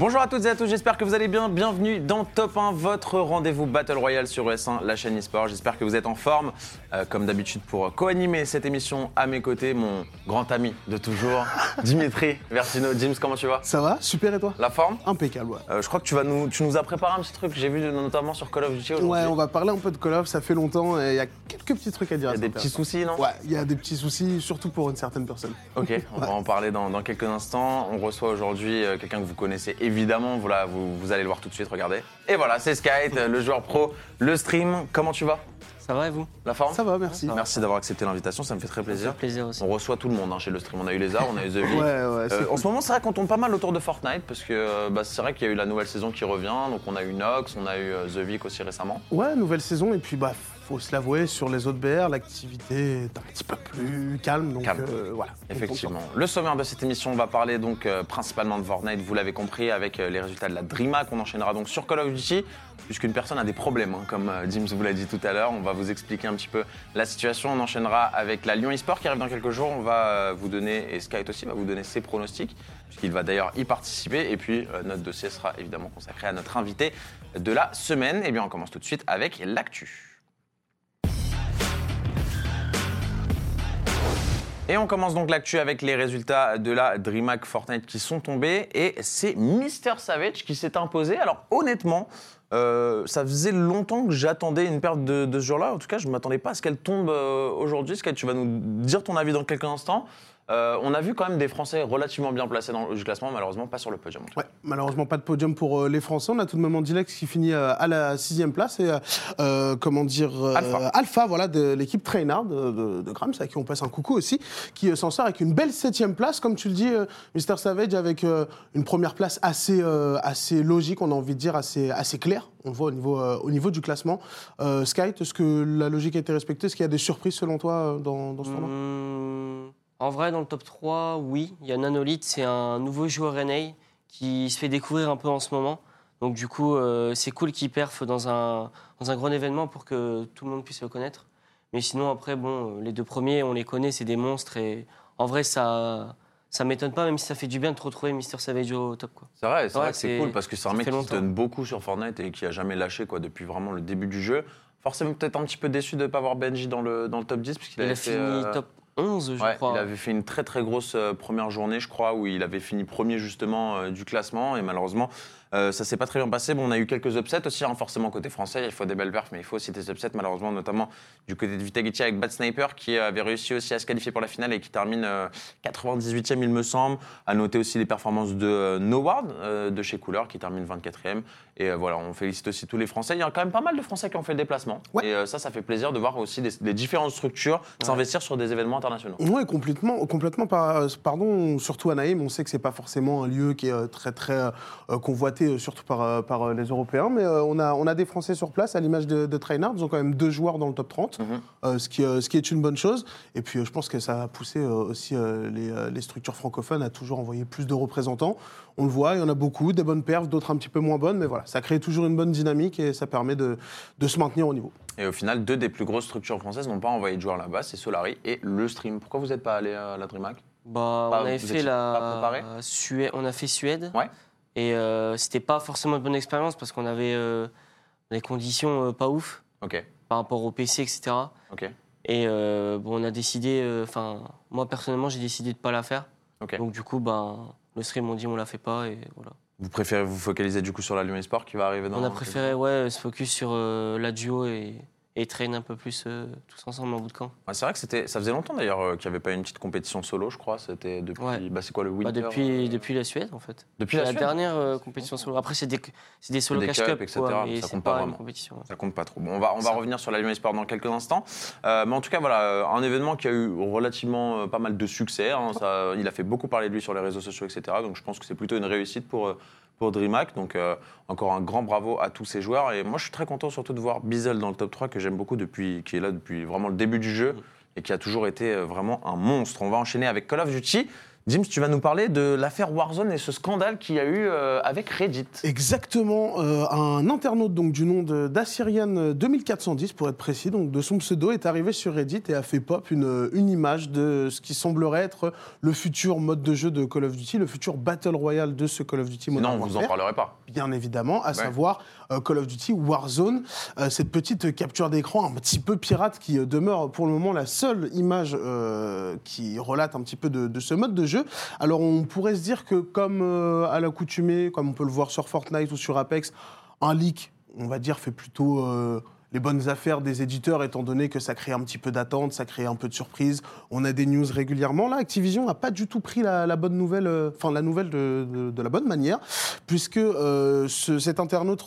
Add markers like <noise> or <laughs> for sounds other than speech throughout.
Bonjour à toutes et à tous, j'espère que vous allez bien. Bienvenue dans Top 1, votre rendez-vous Battle Royale sur ES1, la chaîne eSport. J'espère que vous êtes en forme, euh, comme d'habitude, pour co-animer cette émission à mes côtés, mon grand ami de toujours, <laughs> Dimitri Versino. James, comment tu vas? Ça va Super et toi? La forme? Impeccable, ouais. Euh, Je crois que tu, vas nous, tu nous as préparé un petit truc, j'ai vu notamment sur Call of Duty aujourd'hui. Ouais, on va parler un peu de Call of, ça fait longtemps et il y a quelques petits trucs à dire. Il y a des petits soucis, non? Ouais, il y a des petits soucis, surtout pour une certaine personne. Ok, on <laughs> va en parler dans, dans quelques instants. On reçoit aujourd'hui euh, quelqu'un que vous connaissez évidemment. Voilà, vous, vous allez le voir tout de suite, regardez. Et voilà, c'est Skype, le joueur pro, le stream. Comment tu vas? Ça va et vous? La forme? Ça va, merci. Merci d'avoir accepté l'invitation, ça me fait très plaisir. Plaisir aussi. On reçoit tout le monde hein, chez le stream. On a eu les arts, on a eu The V. Ouais, ouais, Euh, en ce moment, c'est vrai qu'on tourne pas mal autour de Fortnite parce que euh, bah, c'est vrai qu'il y a eu la nouvelle saison qui revient. Donc on a eu Nox, on a eu euh, The Vic aussi récemment. Ouais, nouvelle saison et puis bah faut se l'avouer, sur les autres BR, l'activité est un petit peu plus calme, donc Calme. euh, voilà. Effectivement. Le sommaire de cette émission, on va parler donc euh, principalement de Fortnite, vous l'avez compris, avec euh, les résultats de la DreamHack. On enchaînera donc sur Call of Duty, puisqu'une personne a des problèmes, hein, comme euh, James vous l'a dit tout à l'heure. On va vous expliquer un petit peu la situation. On enchaînera avec la Lyon eSport qui arrive dans quelques jours. On va vous donner, et Skype aussi va vous donner ses pronostics, puisqu'il va d'ailleurs y participer. Et puis euh, notre dossier sera évidemment consacré à notre invité de la semaine. Et bien on commence tout de suite avec l'actu. Et on commence donc l'actu avec les résultats de la DreamHack Fortnite qui sont tombés. Et c'est Mister Savage qui s'est imposé. Alors honnêtement, euh, ça faisait longtemps que j'attendais une perte de, ce jour-là. En tout cas, je ne m'attendais pas à ce qu'elle tombe euh, aujourd'hui. Sky, tu vas nous dire ton avis dans quelques instants. Euh, on a vu quand même des Français relativement bien placés dans le classement, malheureusement pas sur le podium. Ouais, malheureusement pas de podium pour euh, les Français. On a tout de même Andilex qui finit euh, à la sixième place et comment dire Alpha. voilà de l'équipe Trainard de, de, de Grams à qui on passe un coucou aussi, qui s'en sort avec une belle septième place, comme tu le dis, Mister Savage avec une première place assez assez logique, on a envie de dire assez assez claire. On le voit au niveau au niveau du classement. Sky, est-ce que la logique a été respectée? Est-ce qu'il y a des surprises selon toi dans, dans ce tournoi? Hum, en vrai, dans le top 3, oui. Il y a Nanolith, c'est un nouveau joueur NA qui se fait découvrir un peu en ce moment. Donc du coup, euh, c'est cool qu'il perfe dans un, dans un grand événement pour que tout le monde puisse le connaître. Mais sinon, après, bon, les deux premiers, on les connaît, c'est des monstres. Et en vrai, ça ça m'étonne pas, même si ça fait du bien de te retrouver Mister Savage au top. Quoi. C'est vrai, c'est Ouais, vrai que c'est cool parce que c'est un mec qui se donne beaucoup sur Fortnite et qui a jamais lâché quoi depuis vraiment le début du jeu. Forcément peut-être un petit peu déçu de ne pas avoir Benji dans le, dans le top 10 puisqu'il Il avait a fini euh, top 11, je Ouais, crois. il avait fait une très très grosse euh, première journée, je crois, où il avait fini premier justement euh, du classement et malheureusement euh, ça s'est pas très bien passé. Bon, on a eu quelques upsets aussi, hein, forcément côté français. Il faut des belles perfs, mais il faut aussi des upsets malheureusement, notamment du côté de Vitagetti avec Bad Sniper qui avait réussi aussi à se qualifier pour la finale et qui termine euh, 98e il me semble. À noter aussi les performances de euh, Noward euh, de chez Cooler qui termine 24e. Et euh, voilà, on félicite aussi tous les Français. Il y a quand même pas mal de Français qui ont fait le déplacement. Ouais. Et euh, ça, ça fait plaisir de voir aussi des, des différentes structures s'investir sur des événements internationaux. Oui, complètement, complètement. par- Pardon, surtout à Naïm, on sait que c'est pas forcément un lieu qui est euh, très très euh, convoité, euh, surtout par, euh, par euh, les Européens, mais euh, on a on a des Français sur place, à l'image de, de Trainard. Ils ont quand même deux joueurs dans le top 30, Mhm. euh, ce qui euh, ce qui est une bonne chose. Et puis euh, je pense que ça a poussé euh, aussi euh, les, euh, les structures francophones à toujours envoyer plus de représentants. On le voit, il y en a beaucoup, des bonnes perfs, d'autres un petit peu moins bonnes, mais voilà, ça crée toujours une bonne dynamique et ça permet de, de se maintenir au niveau. Et au final, deux des plus grosses structures françaises n'ont pas envoyé de joueurs là-bas, c'est Solari et le stream. Pourquoi vous n'êtes pas allé à la DreamHack Bah, Pas- on avait fait la Suède. On a fait Suède. Ouais. Et euh, c'était pas forcément une bonne expérience parce qu'on avait euh, des conditions euh, pas ouf par rapport au PC, etc. Et euh, bon, on a décidé. Enfin, moi personnellement, j'ai décidé de pas la faire. Donc du coup, ben, le stream on dit on la fait pas et voilà. Vous préférez vous focaliser du coup sur la Lyon Esport qui va arriver dans on a préféré ouais se focus sur la duo et, et traîner un peu plus euh, tous ensemble en bout de camp. Ouais, c'est vrai que c'était, ça faisait longtemps d'ailleurs euh, qu'il n'y avait pas une petite compétition solo, je crois. C'était depuis. Ouais. Bah, c'est quoi le Bah, Winter depuis euh, depuis la Suède en fait. depuis la, la, Suède dernière compétition solo. Après c'est des c'est des solo des cash cup etc., quoi, mais ça compte pas vraiment. une compétition. Ça compte pas trop. Bon, on va, on va revenir sur la Lyon Esport dans quelques instants. Mais en tout cas, voilà, un événement qui a eu relativement pas mal de succès. hein. Ça- il a fait beaucoup parler de lui sur les réseaux sociaux, etc. Donc je pense que c'est plutôt une réussite pour, pour DreamHack. Donc euh, encore un grand bravo à tous ces joueurs. Et moi, je suis très content surtout de voir Bizel dans le top 3, que j'aime beaucoup, depuis, qui est là depuis vraiment le début du jeu et qui a toujours été euh, vraiment un monstre. On va enchaîner avec Call of Duty. James, tu vas nous parler de l'affaire Warzone et ce scandale qu'il y a eu euh, avec Reddit. Exactement, euh, un internaute donc du nom d'Assyrian 2410 pour être précis, donc de son pseudo est arrivé sur Reddit et a fait pop une, une image de ce qui semblerait être le futur mode de jeu de Call of Duty, le futur battle royale de ce Call of Duty Modern Sinon, on vous en parlerait pas. bien évidemment, à savoir Call of Duty Warzone, Euh, cette petite capture d'écran un petit peu pirate qui euh, demeure pour le moment la seule image euh, qui relate un petit peu de, de ce mode de jeu. Alors on pourrait se dire que comme euh, à l'accoutumée, comme on peut le voir sur Fortnite ou sur Apex, un leak, on va dire, fait plutôt euh, les bonnes affaires des éditeurs, étant donné que ça crée un petit peu d'attente, ça crée un peu de surprise. On a des news régulièrement. Là, Activision n'a pas du tout pris la, bonne nouvelle, euh, enfin la nouvelle de, la bonne manière, puisque euh, ce- cet internaute,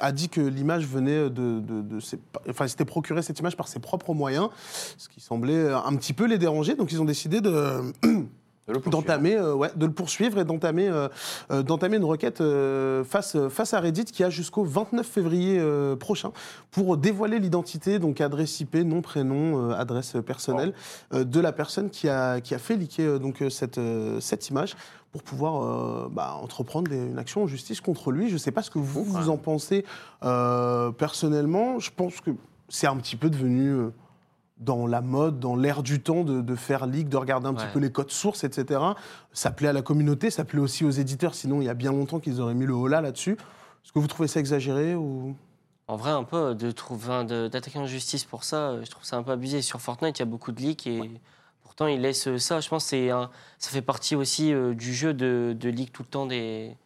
a, dit que l'image venait de, ses- enfin, s'était procuré cette image par ses propres moyens, ce qui semblait un petit peu les déranger. Donc, ils ont décidé de. <clears throat> d'entamer, euh, ouais, de le poursuivre et d'entamer, euh, euh, d'entamer une requête euh, face, face à Reddit qui a jusqu'au 29 février prochain pour dévoiler l'identité, donc adresse IP, nom, prénom, adresse personnelle euh, de la personne qui a, qui a fait liquer donc, cette, cette image pour pouvoir bah, entreprendre des- une action en justice contre lui. Je ne sais pas ce que vous, vous en pensez personnellement. Je pense que c'est un petit peu devenu... euh, dans la mode, dans l'air du temps, de, de faire leak, de regarder un petit peu les codes sources, etc. Ça plaît à la communauté, ça plaît aussi aux éditeurs, sinon il y a bien longtemps qu'ils auraient mis le holà là-dessus. Est-ce que vous trouvez ça exagéré ou... En vrai, un peu, de d'attaquer en justice pour ça, euh, je trouve ça un peu abusé. Sur Fortnite, il y a beaucoup de leaks et pourtant, ils laissent ça. Je pense que un- ça fait partie aussi euh, du jeu de, de leak tout le temps des,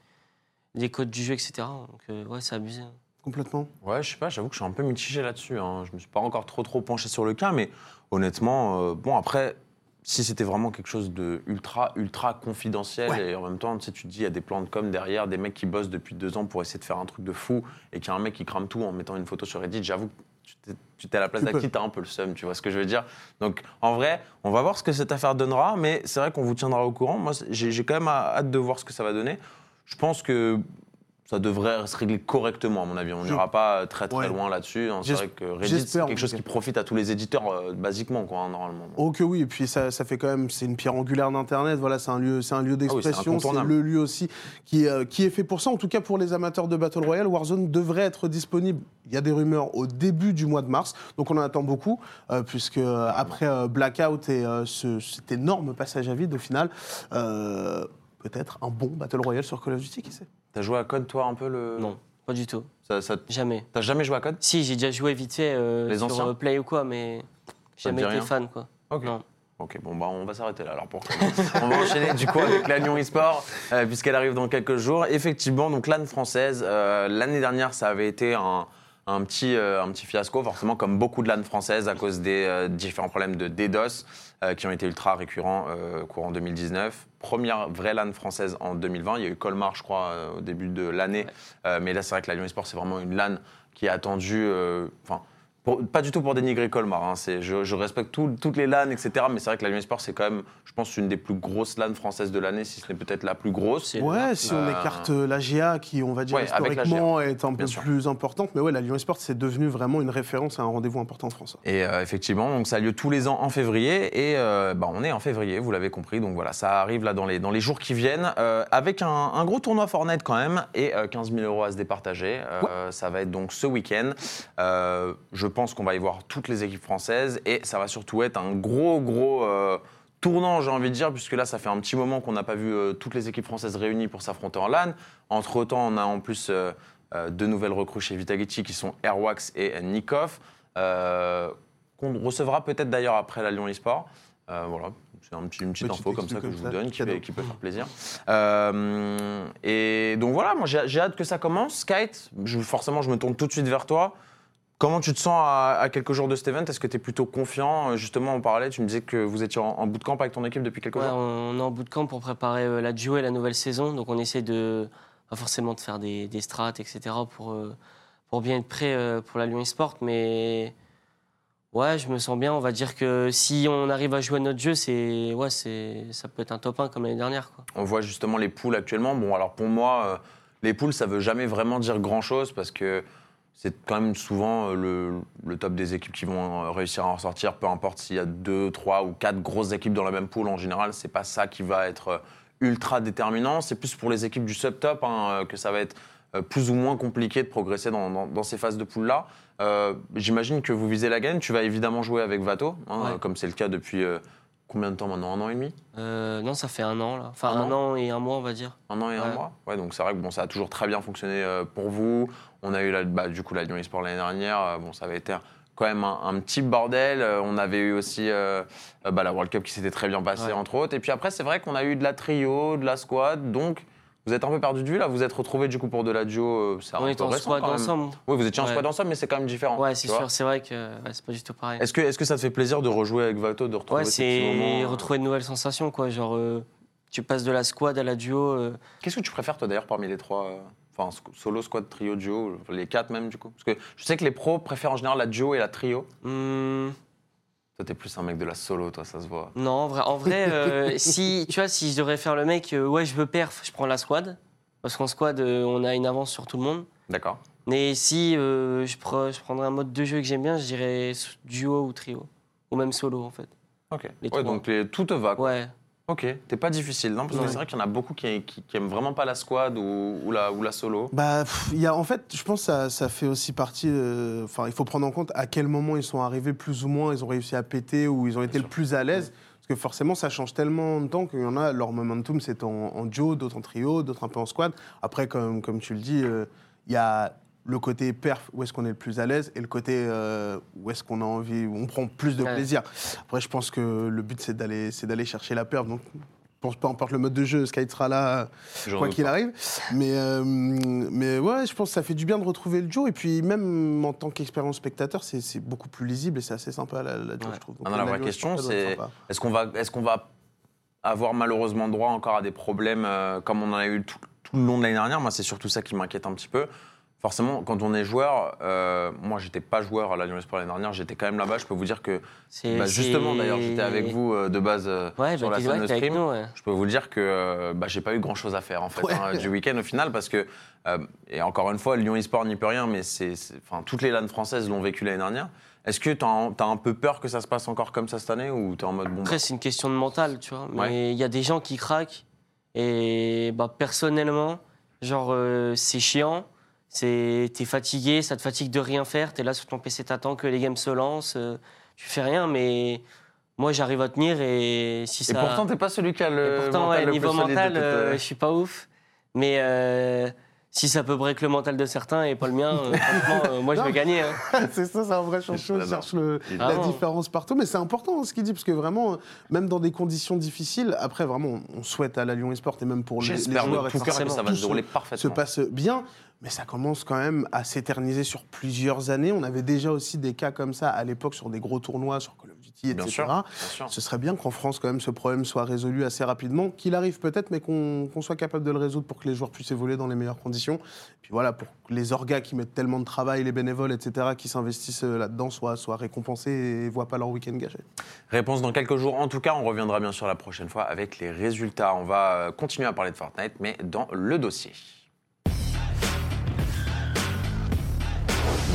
des codes du jeu, etc. Donc, euh, ouais, c'est abusé. Complètement. Ouais, je sais pas, j'avoue que je suis un peu mitigé là-dessus. hein. Je me suis pas encore trop trop penché sur le cas, mais honnêtement, euh, bon après, si c'était vraiment quelque chose de ultra ultra confidentiel Ouais. et en même temps, tu sais, tu te dis il y a des plans de com derrière, des mecs qui bossent depuis deux ans pour essayer de faire un truc de fou et qu'il y a un mec qui crame tout en mettant une photo sur Reddit, j'avoue que tu t'es- à la place d'Aki, t'as un peu le seum, tu vois ce que je veux dire. Donc en vrai, on va voir ce que cette affaire donnera, mais c'est vrai qu'on vous tiendra au courant. Moi, j'ai quand même hâte de voir ce que ça va donner. Je pense que ça devrait se régler correctement, à mon avis. On n'ira pas très très Ouais. loin là-dessus. hein. C'est vrai que Reddit, c'est quelque chose qui profite à tous les éditeurs, euh, basiquement, quoi, hein, normalement. Oh que oui, et puis ça, ça fait quand même, c'est une pierre angulaire d'Internet, voilà, c'est un lieu, un lieu d'expression, c'est Ah le lieu aussi qui, euh, qui est fait pour ça. En tout cas, pour les amateurs de Battle Royale, Warzone devrait être disponible, il y a des rumeurs, au début du mois de mars, donc on en attend beaucoup, euh, puisque euh, après Blackout et ce- cet énorme passage à vide, au final, peut-être un bon Battle Royale sur Call of Duty, qui sait T'as joué à Code, toi, un peu le... Non, pas du tout. Ça- ça- Jamais. T'as jamais joué à Code? Si, j'ai déjà joué vite fait euh, Les sur euh, Play ou quoi, mais jamais été rien? fan, quoi. Ok. Non. Ok, bon, bah, on va s'arrêter là alors pour <laughs> On va enchaîner du coup avec la Lyon eSport, euh, puisqu'elle arrive dans quelques jours. Effectivement, donc l'âne française, euh, l'année dernière, ça avait été un, un petit, euh, un petit fiasco, forcément, comme beaucoup de LAN françaises, à cause des euh, différents problèmes de DDoS euh, qui ont été ultra récurrents courant 2019. Première vraie LAN française en 2020. Il y a eu Colmar, je crois, au début de l'année. Mais là, c'est vrai que la Lyon eSport, c'est vraiment une LAN qui est attendue. Enfin. Pour- pas du tout pour dénigrer Colmar, hein, c'est- je, je respecte tout- toutes les LAN, etc. Mais c'est vrai que la Lyon eSport, c'est quand même, je pense, une des plus grosses LAN françaises de l'année, si ce n'est peut-être la plus grosse. C'est- Ouais, si on écarte euh, la GA, qui, on va dire, Ouais, historiquement, est un peu bien sûr. plus importante, mais ouais, la Lyon Esport, c'est devenu vraiment une référence à un rendez-vous important en France. Et euh, effectivement, donc ça a lieu tous les ans en février. Et euh, bah, on est en février, vous l'avez compris. Donc voilà, ça arrive là dans les, dans les jours qui viennent. euh, avec un, un gros tournoi Fortnite quand même. Et euh, 15 000 euros à se départager. Euh, Ça va être donc ce week-end. Euh, je pense qu'on va y voir toutes les équipes françaises. Et ça va surtout être un gros, gros. euh, Tournant, j'ai envie de dire, puisque là, ça fait un petit moment qu'on n'a pas vu euh, toutes les équipes françaises réunies pour s'affronter en LAN. Entre-temps, on a en plus euh, deux nouvelles recrues chez Vitagici qui sont Airwax et Nikov. Qu'on recevra peut-être d'ailleurs après la Lyon eSport. Euh, voilà, c'est un petit, une petite Petite info comme ça que je vous ça, donne, qui, peut faire plaisir. Euh, et donc voilà, moi j'ai hâte que ça commence. Skite, je- forcément je me tourne tout de suite vers toi. Comment tu te sens à, à quelques jours de cet event? Est-ce que tu es plutôt confiant? Justement, on parlait, tu me disais que vous étiez en, en bootcamp avec ton équipe depuis quelques Ouais, jours. on est en bootcamp pour préparer euh, la duo et la nouvelle saison. Donc on essaie de, pas forcément de faire des, des strats, etc. pour, euh, pour bien être prêt euh, pour la Lyon eSport. Mais ouais, je me sens bien. On va dire que si on arrive à jouer à notre jeu, c'est, ouais, c'est, ça peut être un top 1 comme l'année dernière. Quoi. On voit justement les poules actuellement. Bon, alors pour moi, euh, les poules, ça veut jamais vraiment dire grand-chose parce que c'est quand même souvent euh, le, le top des équipes qui vont euh, réussir à en sortir, peu importe s'il y a deux, trois ou quatre grosses équipes dans la même poule. En général, c'est pas ça qui va être euh, ultra déterminant. C'est plus pour les équipes du subtop hein, que ça va être plus ou moins compliqué de progresser dans, dans- dans ces phases de poule-là. Euh, J'imagine que vous visez la gagne. Tu vas évidemment jouer avec Vato, hein, Ouais. comme c'est le cas depuis euh, combien de temps maintenant Un an et demi? Euh, non, ça fait un an, là. Enfin, Un un, an et un mois, on va dire. Un an et un mois? Ouais, donc c'est vrai que bon, ça a toujours très bien fonctionné euh, pour vous. On a eu la- bah, du coup la Lyon eSport l'année dernière. euh, bon, ça avait été quand même un, un petit bordel. On avait eu aussi bah, la World Cup qui s'était très bien passée, Ouais. entre autres. Et puis après, c'est vrai qu'on a eu de la trio, de la squad. Donc, vous êtes un peu perdu de vue là. Vous êtes retrouvés du coup pour de la duo. euh, on est en squad ensemble. Oui, vous étiez en Ouais. squad ensemble, mais c'est quand même différent. Ouais, c'est sûr. C'est vrai que ouais, c'est pas du tout pareil. Est-ce que, est que ça te fait plaisir de rejouer avec Vato, de retrouver Ouais, ces moments, euh, retrouver de nouvelles sensations, quoi. Genre, euh, tu passes de la squad à la duo. euh, Qu'est-ce que tu préfères, toi, d'ailleurs, parmi les trois Enfin, solo, squad, trio, duo, les quatre même, du coup? Parce que je sais que les pros préfèrent en général la duo et la trio. hmm, Toi, t'es plus un mec de la solo, toi, ça se voit. non, en vrai, en vrai euh, <laughs> si, tu vois, si je devrais faire le mec, euh, ouais, je veux perf, je prends la squad. Parce qu'en squad, euh, on a une avance sur tout le monde. D'accord. Mais si je, pre- je prendrais un mode de jeu que j'aime bien, je dirais duo ou trio. Ou même solo, en fait. Ok. Les ouais, donc les- tout te va. Quoi. Ouais. Ok. T'es pas difficile, non Parce que Ouais. c'est vrai qu'il y en a beaucoup qui, qui, qui aiment vraiment pas la squad ou, ou la, ou la solo. Bah, il y a, en fait, je pense que ça, ça fait aussi partie. euh, Enfin, il faut prendre en compte à quel moment ils sont arrivés plus ou moins, ils ont réussi à péter ou ils ont été le plus à l'aise. Parce que forcément, ça change tellement de temps qu'il y en a, leur momentum, c'est en, en duo, d'autres en trio, d'autres un peu en squad. Après, comme, comme tu le dis, euh, il y a le côté perf, où est-ce qu'on est le plus à l'aise, et le côté euh, où est-ce qu'on a envie, où on prend plus de Ouais. plaisir. Après, je pense que le but, c'est d'aller c'est d'aller chercher la perf. Donc, pour, peu importe le mode de jeu, Sky sera là quoi qu'il arrive. Mais, euh, mais ouais, je pense que ça fait du bien de retrouver le duo. Et puis, même en tant qu'expérience spectateur, c'est c'est beaucoup plus lisible et c'est assez sympa la, la Ouais. je trouve. Non, la vraie question, c'est est-ce qu'on va, est qu'on va avoir malheureusement droit encore à des problèmes euh, comme on en a eu tout, tout le long de l'année dernière? Moi, c'est surtout ça qui m'inquiète un petit peu. Forcément, quand on est joueur, euh, moi, j'étais pas joueur à la Lyon Sport l'année dernière, j'étais quand même là-bas. Je peux vous dire que, C'est- bah, justement, c'est- d'ailleurs, j'étais avec vous euh, de base euh, Ouais, sur bah, la scène de stream. nous, ouais. Je peux vous dire que euh, bah, j'ai pas eu grand chose à faire en fait Ouais. hein, du week-end au final parce que euh, et encore une fois Lyon eSport n'y peut rien mais c'est c'est- enfin toutes les LAN françaises l'ont vécu l'année dernière. Est-ce que tu as, un peu peur que ça se passe encore comme ça cette année ou tu es en mode bon Après, bah, c'est une question de mental, tu vois. Mais Ouais. il y a des gens qui craquent. Et bah, personnellement, genre, euh, c'est chiant. C'est, t'es fatigué, ça te fatigue de rien faire. T'es là sur ton PC, t'attends que les games se lancent. euh, tu fais rien, mais moi, j'arrive à tenir. Et si Et ça. pourtant t'es pas celui qui a le et pourtant, mental ouais, le niveau plus mental, euh, euh, je suis pas ouf. Mais euh, si ça peut break le mental de certains et pas le mien, euh, <laughs> franchement, euh, moi, je vais gagner. hein. <laughs> c'est ça, c'est un vrai champion. l'adore. Il cherche le- la différence partout. Mais c'est important hein, ce qu'il dit, parce que vraiment, même dans des conditions difficiles, après, vraiment, on souhaite à la Lyon Esport et même pour les, les joueurs de et tout cœur que ça va se dérouler se parfaitement. passe bien. Mais ça commence quand même à s'éterniser sur plusieurs années. On avait déjà aussi des cas comme ça à l'époque sur des gros tournois, sur Call of Duty, Bien etc. sûr, bien sûr. Ce serait bien qu'en France, quand même, ce problème soit résolu assez rapidement, qu'il arrive peut-être, mais qu'on soit capable de le résoudre pour que les joueurs puissent évoluer dans les meilleures conditions. Puis voilà, pour que les orgas qui mettent tellement de travail, les bénévoles, etc., qui s'investissent euh, là-dedans, soient, soient récompensés et ne voient pas leur week-end gâché. Réponse dans quelques jours. En tout cas, on reviendra bien sûr la prochaine fois avec les résultats. On va euh, continuer à parler de Fortnite, mais dans le dossier.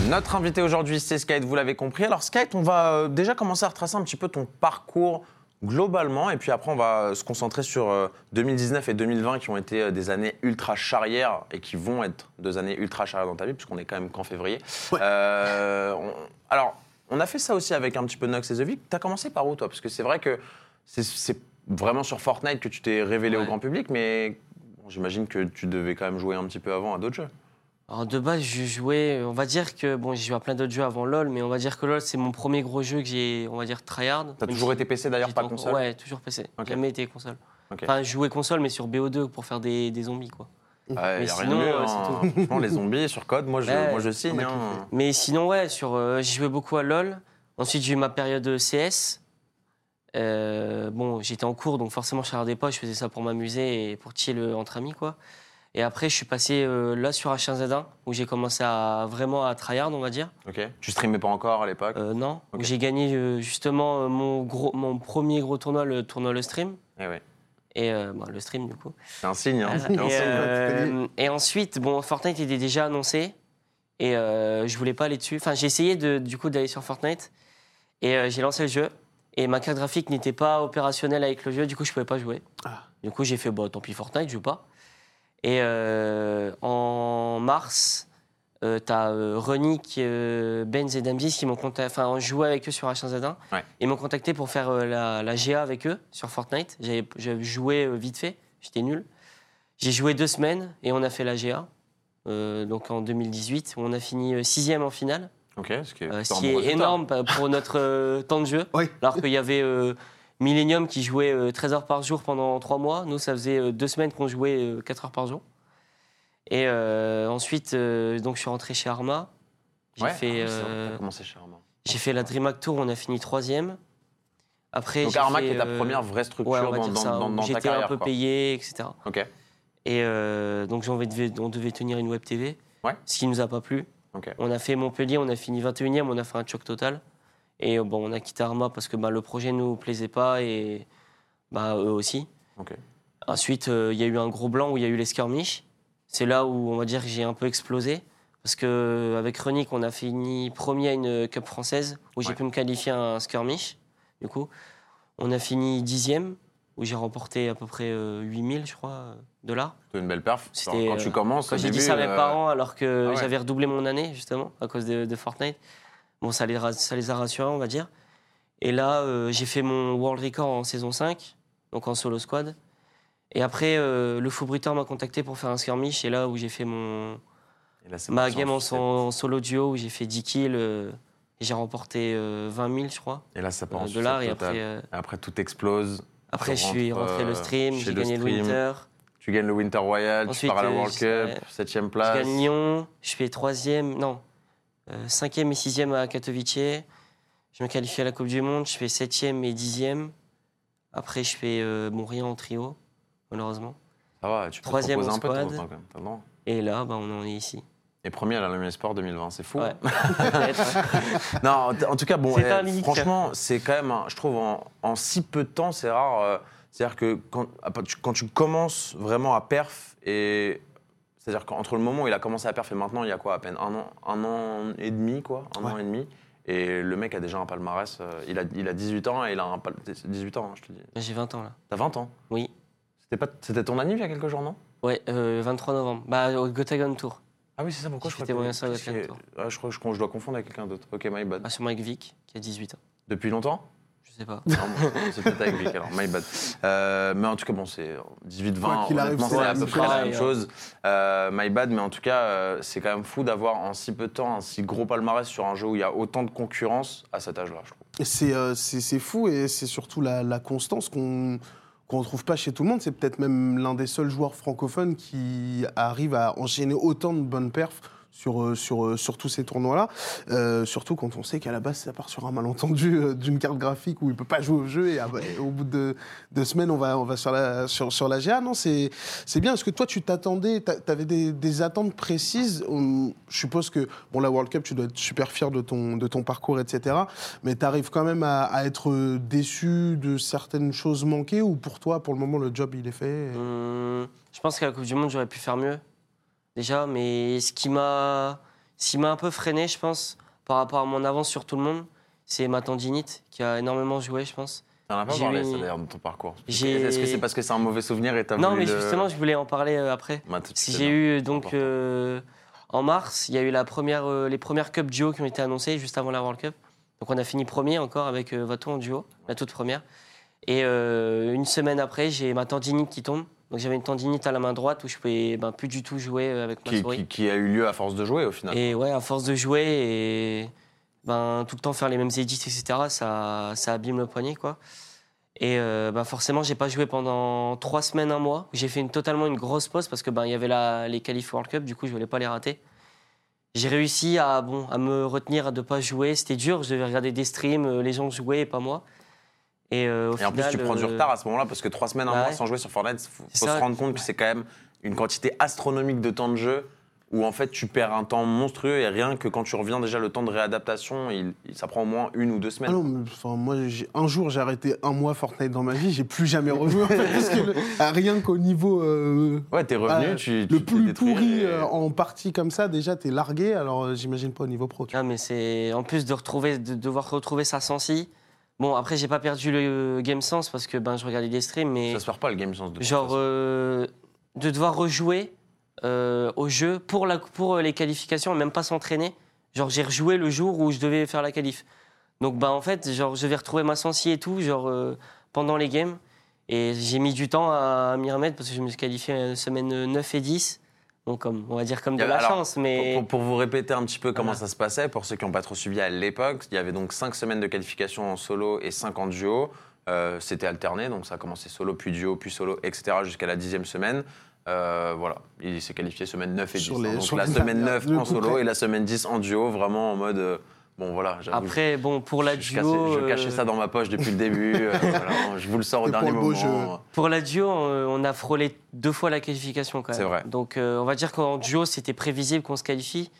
Notre invité aujourd'hui, c'est Skype, vous l'avez compris. Alors Skype, on va euh, déjà commencer à retracer un petit peu ton parcours globalement, et puis après on va euh, se concentrer sur euh, 2019 et 2020 qui ont été euh, des années ultra charrières et qui vont être deux années ultra charrières dans ta vie, puisqu'on est quand même qu'en février. Ouais. Euh, on- alors, on a fait ça aussi avec un petit peu Nox et The Vic. T'as commencé par où toi? Parce que c'est vrai que c'est- vraiment sur Fortnite que tu t'es révélé au grand public, mais bon, j'imagine que tu devais quand même jouer un petit peu avant à d'autres jeux. Alors de base, je jouais, on va dire que, bon, j'ai joué à plein d'autres jeux avant LoL, mais on va dire que LoL, c'est mon premier gros jeu que j'ai, on va dire, tryhard. T'as toujours été PC d'ailleurs, pas console Ouais, toujours PC. Ok. Jamais été console. Ok. Enfin, jouais console, mais sur BO2 pour faire des, des zombies, quoi. Ouais, Mais y a rien sinon, mieux, ouais, hein. les zombies sur code, moi je, Ouais, moi, je signe. hein. Mais sinon, ouais, sur, euh, j'ai joué beaucoup à LoL. Ensuite, j'ai eu ma période CS. Euh, bon, j'étais en cours, donc forcément, je regardais pas. Je faisais ça pour m'amuser et pour chill euh, entre amis, quoi. Et après, je suis passé euh, là sur H1Z1, où j'ai commencé à vraiment à tryhard, on va dire. Ok. Tu streamais pas encore à l'époque? Euh, non, j'ai gagné euh, justement euh, mon, gros, mon premier gros tournoi, le tournoi Le Stream. Eh ouais. Et euh, bah, le stream, du coup. C'est un signe. Hein. C'est un et, signe. euh, et ensuite, bon, Fortnite était déjà annoncé. Et euh, je voulais pas aller dessus. Enfin, j'ai essayé de, du coup d'aller sur Fortnite. Et euh, j'ai lancé le jeu. Et ma carte graphique n'était pas opérationnelle avec le jeu. Du coup, je pouvais pas jouer. Ah. Du coup, j'ai fait, bon, tant pis, Fortnite, je joue pas. Et euh, en mars, euh, t'as euh, Renick, euh, Benz et Damzis qui m'ont contacté. Enfin, on jouait avec eux sur H1Z1. Ouais. Ils m'ont contacté pour faire euh, la, la GA avec eux sur Fortnite. J'avais joué euh, vite fait. J'étais nul. J'ai joué deux semaines et on a fait la GA. euh, donc en 2018, où on a fini euh, sixième en finale. Ok, ce qui est, Euh, ce qui est énorme pour notre euh, temps de jeu. Oui. Alors qu'il y avait euh, Millennium qui jouait euh, 13 heures par jour pendant 3 mois. Nous, ça faisait euh, deux semaines qu'on jouait euh, 4 heures par jour. Et euh, ensuite, euh, donc, je suis rentré chez Arma. J'ai Ouais, fait, ah, euh, commencé chez Arma. j'ai fait la DreamHack Tour, on a fini troisième. Après, Donc Arma fait, qui est ta euh, première vraie structure ouais, dans, dans- ça, dans- où dans ta J'étais un peu quoi. payé, etc. Ok, Et euh, donc, on devait, on devait tenir une web TV, Ouais. ce qui nous a pas plu. ok. On a fait Montpellier, on a fini 21e, on a fait un choc total. Et euh, bon, on a quitté Arma parce que bah, le projet ne nous plaisait pas et bah, eux aussi. Ok. Ensuite, euh, il y a eu un gros blanc où il y a eu les skirmishes. C'est là où on va dire que j'ai un peu explosé. Parce qu'avec Renick, on a fini premier à une Cup française où j'ai Ouais. pu me qualifier à un skirmish. Du coup, on a fini dixième où j'ai remporté à peu près euh, 8000, je crois, euh, dollars. C'est une belle perf. C'était, quand tu euh, commences, Quand j'ai dit ça à mes euh, parents, alors que ah ouais. j'avais redoublé mon année, justement, à cause de, de Fortnite, bon, ça les, ra- ça les a rassurés, on va dire. Et là, euh, j'ai fait mon World Record en saison 5, donc en solo squad. Et après, euh, le Fou Bruteur m'a contacté pour faire un skirmish, et là où j'ai fait mon, et là, ma game en, solo duo, où j'ai fait 10 kills, euh, et j'ai remporté euh, 20 000, je crois, Et là, ça part en dollars. Et après, Après, tout explose. après je suis rentré le stream, j'ai gagné le stream. Winter. Tu gagnes le Winter Royal, tu pars à la World Cup, ouais. septième Je place. gagne Lyon, je fais troisième, non, euh, cinquième et sixième à Katowice. Je me qualifie à la Coupe du Monde, je fais septième et dixième. Après, je fais euh, bon, rien en trio, malheureusement. Ça va, tu peux te Troisième en un peu de temps en squad. temps, quand même. Et là, bah, on en est ici. Et premier à la Lumière Sport 2020, c'est fou. Ouais. <laughs> Non, en tout cas, bon, eh, franchement, c'est quand même, je trouve, en, en si peu de temps, c'est rare. euh, C'est-à-dire que quand, quand tu commences vraiment à perf, et c'est-à-dire qu'entre le moment où il a commencé à perf et maintenant, il y a quoi, à peine un an, un an et demi, quoi, un Ouais. an et demi. Et le mec a déjà un palmarès. euh, il, a, il a 18 ans et il a un pal- 18 ans, hein, je te dis. J'ai 20 ans là. T'as 20 ans? Oui. C'était pas, c'était ton anniv il y a quelques jours, non? Ouais, euh, 23 novembre. Bah, au Gotagon Tour. Ah oui, c'est ça. Pourquoi J'ai je crois que. Ah, je crois que je, je dois confondre avec quelqu'un d'autre. Ok, my bad. Bah, sur Mike Vic, qui a 18 ans. Depuis longtemps? Sais pas. C'est peut-être avec Vic alors, my bad. Euh, mais en tout cas, bon, c'est 18-20, Quoi qu'il arrive, honnêtement, c'est à peu près la même Ouais, chose. Euh, my bad, mais en tout cas, euh, c'est quand même fou d'avoir en si peu de temps un si gros palmarès sur un jeu où il y a autant de concurrence à cet âge-là, je trouve. Et C'est euh, c'est- c'est fou et c'est surtout la, la constance qu'on qu'on ne trouve pas chez tout le monde. C'est peut-être même l'un des seuls joueurs francophones qui arrive à enchaîner autant de bonnes perfs sur, euh, sur, euh, sur tous ces tournois-là. Euh, surtout quand on sait qu'à la base, ça part sur un malentendu d'une carte graphique où il ne peut pas jouer au jeu et, ah bah, au bout de deux semaines, on va, on va sur, la, sur, sur la GA. Non, c'est bien. Est-ce que toi, tu t'attendais, tu avais des, attentes précises? Hum, Je suppose que, bon, la World Cup, tu dois être super fier de ton, de ton parcours, etc. Mais tu arrives quand même à, être déçu de certaines choses manquées ou pour toi, pour le moment, le job, il est fait Hum, je pense qu'à la Coupe du Monde, j'aurais pu faire mieux, déjà. Mais ce qui m'a un peu freiné, je pense, par rapport à mon avance sur tout le monde, c'est ma tendinite, qui a énormément joué, je pense. T'en as pas parlé, eu- ça, d'ailleurs, de ton parcours. Est-ce que c'est parce que c'est un mauvais souvenir et t'as Non, voulu mais le- justement, je voulais en parler euh, après. Bah, j'ai eu donc euh, en mars, il y a eu la première, euh, les premières Cup duo qui ont été annoncées juste avant la World Cup. Donc on a fini premier encore avec Vato en duo, la toute première. Et une semaine après, j'ai ma tendinite qui tombe. Donc j'avais une tendinite à la main droite où je pouvais ben, plus du tout jouer euh, avec ma Qui, souris. qui- qui a eu lieu à force de jouer, au final. Et ouais, à force de jouer et ben, tout le temps faire les mêmes edits, etc., ça, ça abîme le poignet, quoi. Et euh, ben, forcément, j'ai pas joué pendant trois semaines, un mois. J'ai fait une, totalement une grosse pause parce que ben, il y avait la, les qualifs World Cup, du coup, je voulais pas les rater. J'ai réussi à, bon, à me retenir de pas jouer. C'était dur, je devais regarder des streams, euh, les gens jouaient et pas moi. Et, euh, au Et en plus, tu prends du euh, retard à ce moment-là parce que trois semaines, un bah mois ouais. sans jouer sur Fortnite, faut, faut se rendre compte que c'est quand même une quantité astronomique de temps de jeu où en fait tu perds un temps monstrueux et rien que quand tu reviens déjà le temps de réadaptation, il, il- ça prend au moins une ou deux Ah semaines. non, mais, enfin, moi, j'ai- un jour, j'ai arrêté un mois Fortnite dans ma vie, j'ai plus jamais rejoué. en fait, parce que le- ah, rien qu'au niveau euh, Ouais, t'es revenu, Ah, tu, le tu plus pourri et- euh, en partie comme ça, déjà, t'es largué. Alors, euh, j'imagine pas au niveau pro. tu vois. Ah, mais c'est en plus de retrouver, de devoir retrouver sa sensi. Bon, après, j'ai pas perdu le Game Sense parce que ben, je regardais des streams, mais Ça se perd pas le game sense de genre euh, de devoir rejouer euh, au jeu pour, la, pour les qualifications, et même pas s'entraîner. Genre, j'ai rejoué le jour où je devais faire la qualif. Donc, bah, en fait, genre, je devais retrouver ma sensi et tout, genre, euh, pendant les games. Et j'ai mis du temps à m'y remettre parce que je me suis qualifié euh, semaine 9 et 10. Donc, comme, on va dire comme de la Alors, chance, mais. Pour, pour vous répéter un petit peu comment Voilà. ça se passait, pour ceux qui n'ont pas trop suivi à l'époque, il y avait donc 5 semaines de qualification en solo et 5 en duo. Euh, C'était alterné, donc ça a commencé solo, puis duo, puis solo, etc. jusqu'à la dixième semaine. Euh, voilà, il s'est qualifié semaine 9 et 10. Sur hein. les- donc sur la semaine dernières, 9 le en solo et la semaine 10 en duo, vraiment en mode. euh, bon, voilà, Après, bon, pour la je, duo. je euh, cachais ça dans ma poche depuis le début. euh, <laughs> voilà, je vous le sors au C'était dernier moment. Pour la duo, euh, on a frôlé deux fois la qualification quand même. C'est vrai. Donc euh, on va dire qu'en duo, c'était prévisible qu'on se qualifie.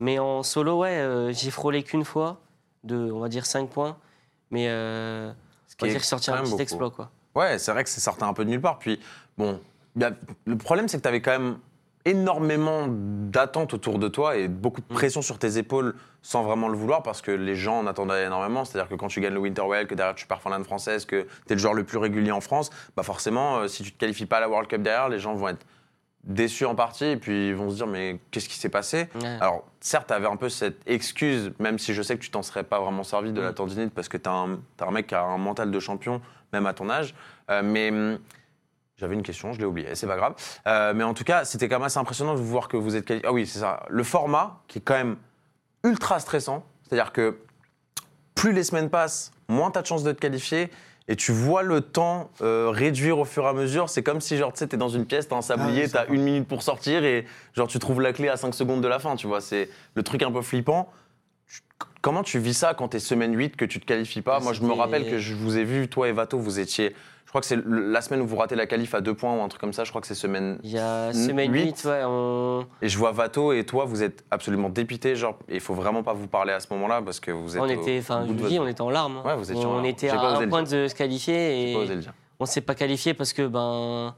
Mais en solo, ouais, euh, j'ai frôlé qu'une fois, de, on va dire 5 points. Mais euh, Ce on va dire que j'ai sorti quand un petit beaucoup. exploit. Quoi. Ouais, c'est vrai que c'est sorti un peu de nulle part. Puis, bon, le problème, c'est que tu avais quand même énormément d'attentes autour de toi et beaucoup de Mm. pression sur tes épaules sans vraiment le vouloir parce que les gens en attendaient énormément. C'est-à-dire que quand tu gagnes le Winter Well, que derrière tu pars finlande française, que tu es le joueur le plus régulier en France, bah forcément, euh, si tu te qualifies pas à la World Cup derrière, les gens vont être déçus en partie et puis ils vont se dire mais qu'est-ce qui s'est passé? Ouais. alors, certes, tu avais un peu cette excuse, même si je sais que tu t'en serais pas vraiment servi de la Mm. tendinite parce que tu un, t'as un mec qui a un mental de champion, même à ton âge. Euh, mais hum, j'avais une question, je l'ai oubliée, c'est pas grave. Euh, mais en tout cas, c'était quand même assez impressionnant de voir que vous êtes. Ah oui, c'est ça. Le format qui est quand même ultra stressant, c'est-à-dire que plus les semaines passent, moins tu as de chances de te qualifier. Et tu vois le temps euh, réduire au fur et à mesure. C'est comme si, genre, tu sais, t'es dans une pièce, t'as un sablier, c'est t'as une minute pour sortir et, genre, tu trouves la clé à 5 secondes de la fin, tu vois. C'est le truc un peu flippant. Tu- Comment tu vis ça quand t'es semaine 8, que tu te qualifies pas? Ah, Moi, je me c'était- rappelle que je vous ai vu, toi et Vato, vous étiez. Je crois que c'est la semaine où vous ratez la qualif à deux points ou un truc comme ça. Je crois que c'est semaine. Il y a semaine 8, ouais, on, Et je vois Vato et toi, vous êtes absolument dépités. Genre, il faut vraiment pas vous parler à ce moment-là parce que vous êtes. on était, enfin, je vous dis, on était en larmes. hein. Ouais, vous étiez en on larmes. était à pas un point de se qualifier pas et osé le dire. on s'est pas qualifié parce que ben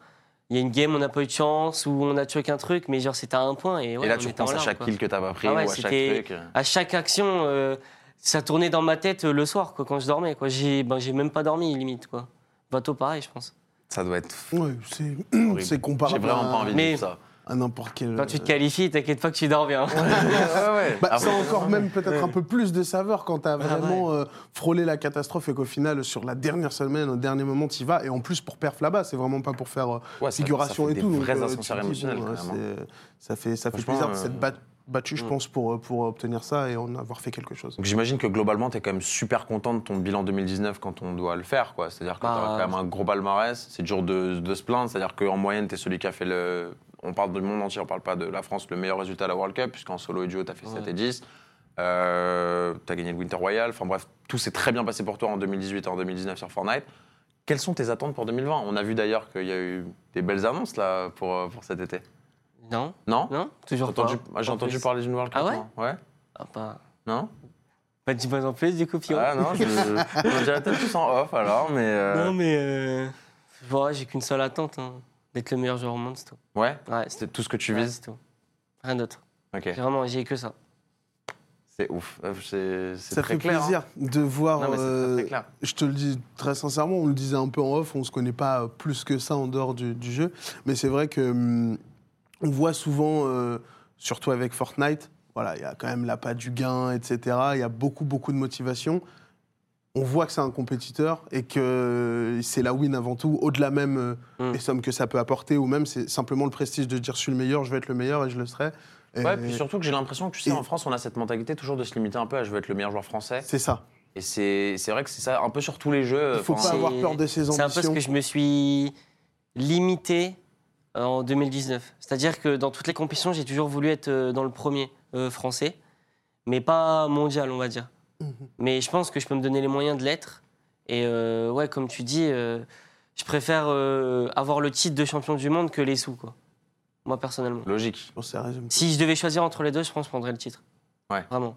il y a une game, on n'a pas eu de chance ou on a tué qu'un truc, mais genre c'était à un point et, ouais, et là, on tu en repenses à larmes, chaque quoi. kill que t'as pas pris Ah ouais, ou à chaque truc. à chaque action, euh, ça tournait dans ma tête euh, le soir, quoi, quand je dormais. Quoi. J'ai, ben, j'ai même pas dormi, limite. Quoi. Bateau, pareil, je pense. Ça doit être Ouais, c'est <clears throat> c'est J'ai comparable vraiment à, pas envie de Mais- ça. à n'importe quel. Quand tu te qualifies, t'inquiète pas que tu dors bien. <laughs> Bah, Ah ça a ouais. encore même peut-être un peu plus de saveur quand tu as Ah vraiment euh, frôlé la catastrophe et qu'au final, sur la dernière semaine, au dernier moment, tu y vas. Et en plus, pour perf là-bas, c'est vraiment pas pour faire euh, Ouais, ça- figuration ça fait et des tout. donc, vrais euh, c'est- Ça fait, ça fait plaisir de euh, s'être bat- battu, je mm. pense, pour, pour obtenir ça et en avoir fait quelque chose. Donc j'imagine que globalement, tu es quand même super content de ton bilan 2019 quand on doit le faire. quoi. C'est-à-dire que Bah, tu as quand même un gros palmarès. C'est dur de, de se plaindre. C'est-à-dire qu'en moyenne, tu es celui qui a fait le. On parle du monde entier, on parle pas de la France, le meilleur résultat à la World Cup, puisqu'en solo et duo, tu as fait Ouais. 7 et 10. Euh, tu as gagné le Winter Royal. Enfin bref, tout s'est très bien passé pour toi en 2018 et en 2019 sur Fortnite. Quelles sont tes attentes pour 2020 On a vu d'ailleurs qu'il y a eu des belles annonces là pour, euh, pour cet été. Non Non Non Toujours J'ai entendu, pas. j'ai En entendu plus. parler d'une World Cup. Ah ouais moi. Ouais Ah, pas... Non Pas dis pas en plus, du coup, Pion. Ah non, je, je dirais peut-être plus en off alors, mais. euh, Non, mais. Euh... ouais, j'ai qu'une seule attente hein. d'être le meilleur joueur au monde, c'est tout. Ouais, Ouais, c'est tout ce que tu ouais, vises? c'est tout. Rien d'autre. Ok, J'ai Vraiment, j'ai que ça. c'est ouf. Euh, C'est Ça très fait clair. plaisir de voir. hein. Non, mais c'est très, euh, très clair. Je te le dis très sincèrement, on le disait un peu en off, on se connaît pas euh, plus que ça en dehors du, du jeu, mais c'est vrai que hum, on voit souvent, euh, surtout avec Fortnite, voilà, il y a quand même l'appât du gain, etc. Il y a beaucoup beaucoup de motivation. On voit que c'est un compétiteur et que c'est la win avant tout, au-delà même euh, Mm. des sommes que ça peut apporter, ou même c'est simplement le prestige de dire je suis le meilleur, je vais être le meilleur et je le serai. Et Ouais, puis surtout que j'ai l'impression que tu sais, et- en France, on a cette mentalité toujours de se limiter un peu à je veux être le meilleur joueur français. C'est ça. Et c'est c'est vrai que c'est ça, un peu sur tous les jeux. Il faut enfin, pas avoir peur de ses C'est un peu ce ambitions. que je me suis limité en 2019. C'est-à-dire que dans toutes les compétitions, j'ai toujours voulu être euh, dans le premier euh, français, mais pas mondial, on va dire. Mhm. Mais je pense que je peux me donner les moyens de l'être. Et euh, ouais, comme tu dis, euh, je préfère euh, avoir le titre de champion du monde que les sous, quoi. moi personnellement. Logique. Bon, ça résume. Si je devais choisir entre les deux, je pense que je prendrais le titre. Ouais. Vraiment.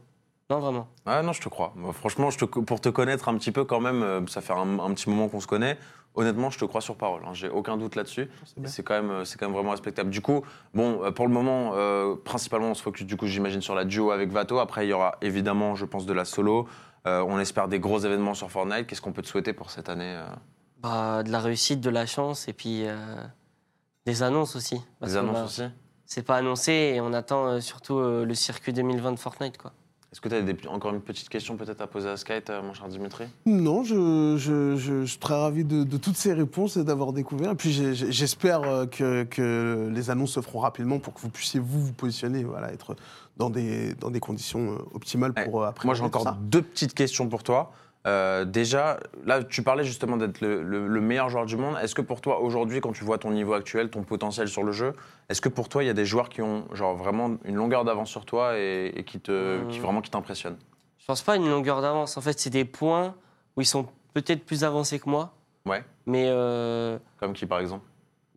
Non, vraiment. Ouais, non, je te crois. Franchement, je te- pour te connaître un petit peu quand même, euh, ça fait un, un petit moment qu'on se connaît. Honnêtement, je te crois sur parole. hein. J'ai aucun doute là-dessus. C'est quand même, euh, c'est quand même vraiment respectable. Du coup, bon, euh, pour le moment, euh, principalement, on se focus du coup, j'imagine, sur la duo avec Vato. Après, il y aura évidemment, je pense, de la solo. Euh, on espère des gros événements sur Fortnite. Qu'est-ce qu'on peut te souhaiter pour cette année euh, Bah, de la réussite, de la chance et puis euh, des annonces aussi. Parce Des que, annonces bah, aussi? C'est pas annoncé et on attend euh, surtout euh, le circuit 2020 de Fortnite. Quoi. Est-ce que tu as encore une petite question peut-être à poser à Skype, euh, mon cher Dimitri? Non, je, je- je- je suis très ravi de, de toutes ces réponses et d'avoir découvert. Et puis j'espère euh, que, que les annonces se feront rapidement pour que vous puissiez vous vous positionner, voilà, être dans des, dans des conditions euh, optimales pour euh, après. Moi, j'ai encore deux petites questions pour toi. Euh, déjà, là, tu parlais justement d'être le, le- le meilleur joueur du monde. Est-ce que pour toi, aujourd'hui, quand tu vois ton niveau actuel, ton potentiel sur le jeu, est-ce que pour toi, il y a des joueurs qui ont genre vraiment une longueur d'avance sur toi et, et qui te, Euh. qui vraiment qui t'impressionnent? Je pense pas à une longueur d'avance. En fait, c'est des points où ils sont peut-être plus avancés que moi. Ouais. Mais euh, Comme qui, par exemple?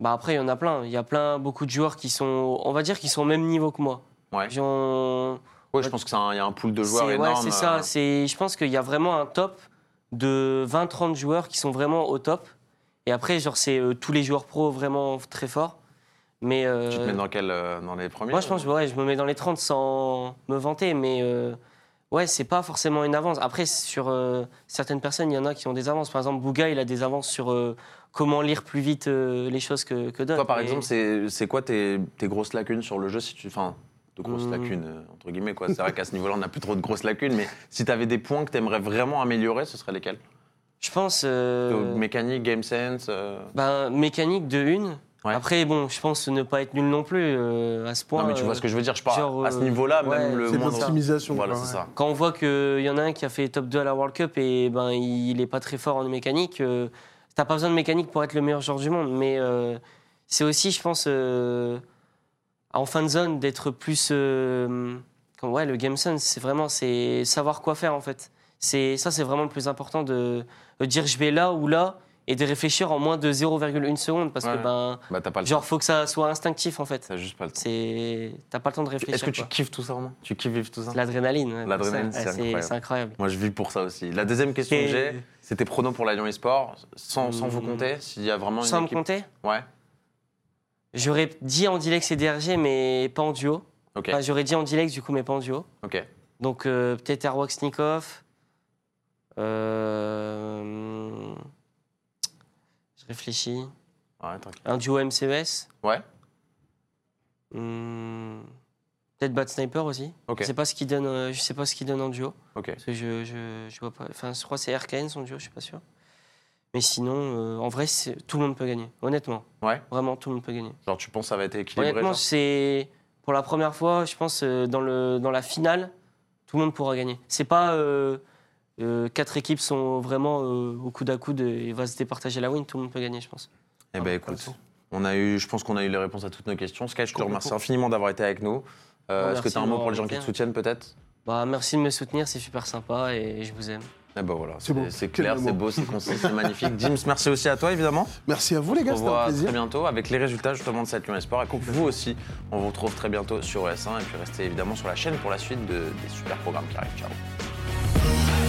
bah après, il y en a plein. Il y a plein, beaucoup de joueurs qui sont, on va dire, qui sont au même niveau que moi. Ouais. Qui ont- Ouais, je pense qu'il y a un pool de joueurs C'est- ouais, énorme. c'est ça. euh, je pense qu'il y a vraiment un top de 20-30 joueurs qui sont vraiment au top. Et après, genre, c'est euh, tous les joueurs pro vraiment très forts. Mais euh, Tu te mets dans, quel, euh, dans les premiers moi, je pense, ouais, je me mets dans les 30 sans me vanter, mais ouais, c'est pas forcément une avance. Après, sur certaines personnes, il y en a qui ont des avances. Par exemple, Bouga, il a des avances sur comment lire plus vite les choses que, que d'autres. Toi, par exemple, c'est quoi tes, tes grosses lacunes sur le jeu si tu, de grosses Hmm. lacunes, euh, entre guillemets. quoi. C'est vrai qu'à ce niveau-là, on n'a plus trop de grosses lacunes, mais si tu avais des points que tu aimerais vraiment améliorer, ce seraient lesquels? Je pense. euh, Mécanique, game sense euh, ben, mécanique de une. Ouais. Après, bon, je pense ne pas être nul non plus euh, à ce point. Non, mais tu vois euh, ce que je veux dire. Je parle genre, à ce euh, niveau-là, ouais, même le C'est de moindre. l'optimisation. Voilà, c'est ça. Quand on voit qu'il y en a un qui a fait top 2 à la World Cup et ben, il n'est pas très fort en mécanique, euh, t'as pas besoin de mécanique pour être le meilleur joueur du monde. Mais euh, c'est aussi, je pense, euh, en fin de zone, d'être plus. euh, comme- ouais, le game sense, c'est vraiment c'est savoir quoi faire en fait. C'est Ça, c'est vraiment le plus important de, de dire je vais là ou là et de réfléchir en moins de 0,1 seconde parce Ouais. que, ben, Bah, t'as pas le genre, faut que ça soit instinctif en fait. temps. T'as juste pas le temps. C'est T'as pas le temps de réfléchir. Est-ce que tu quoi. kiffes tout ça, vraiment Tu kiffes vivre tout ça? C'est L'adrénaline. ouais, L'adrénaline, ça. c'est incroyable. Moi, je vis pour ça aussi. La deuxième question que j'ai, c'était prono pour la Lyon eSport. Sans, sans vous Hmm. compter, s'il y a vraiment une Sans me équipe. compter? Ouais, J'aurais dit en Dilex et DRG, mais pas en duo. ok. Enfin, J'aurais dit en Dilex, du coup, mais pas en duo. ok. Donc, euh, peut-être Erwaxnikov. Euh... Je réfléchis. Ouais. Un duo MCES. Ouais, Hmm, Peut-être Bad Sniper aussi. ok. Je sais pas ce qu'il donne. euh, Je sais pas ce qu'il donne en duo. ok. Parce que je, je, je vois pas. Enfin, je crois que c'est RKN son duo, je suis pas sûr. Mais sinon, euh, en vrai, tout le monde peut gagner. Honnêtement. Ouais. Vraiment, tout le monde peut gagner. Genre, tu penses que ça va être équilibré Honnêtement, c'est pour la première fois, je pense, euh, dans, le, dans la finale, tout le monde pourra gagner. C'est pas euh, euh, quatre équipes sont vraiment euh, au coude à coude et va se départager la win. Tout le monde peut gagner, je pense. Eh Ah, ben écoute, on a eu, je pense qu'on a eu les réponses à toutes nos questions. Sky, je te remercie infiniment d'avoir été avec nous. Euh, Est-ce que tu as un mot pour les gens qui te invité. soutiennent peut-être? Bah, merci de me soutenir, c'est super sympa et je vous aime. Eh ben voilà, C'est clair, c'est beau, c'est concis, c'est magnifique. <laughs> Dims, merci aussi à toi évidemment. Merci à vous, les gars, c'était un revoit plaisir. très bientôt avec les résultats justement de cette Lyon Esport. Et vous aussi, on vous retrouve très bientôt sur ES1 et puis restez évidemment sur la chaîne pour la suite de- des super programmes qui arrivent. Ciao.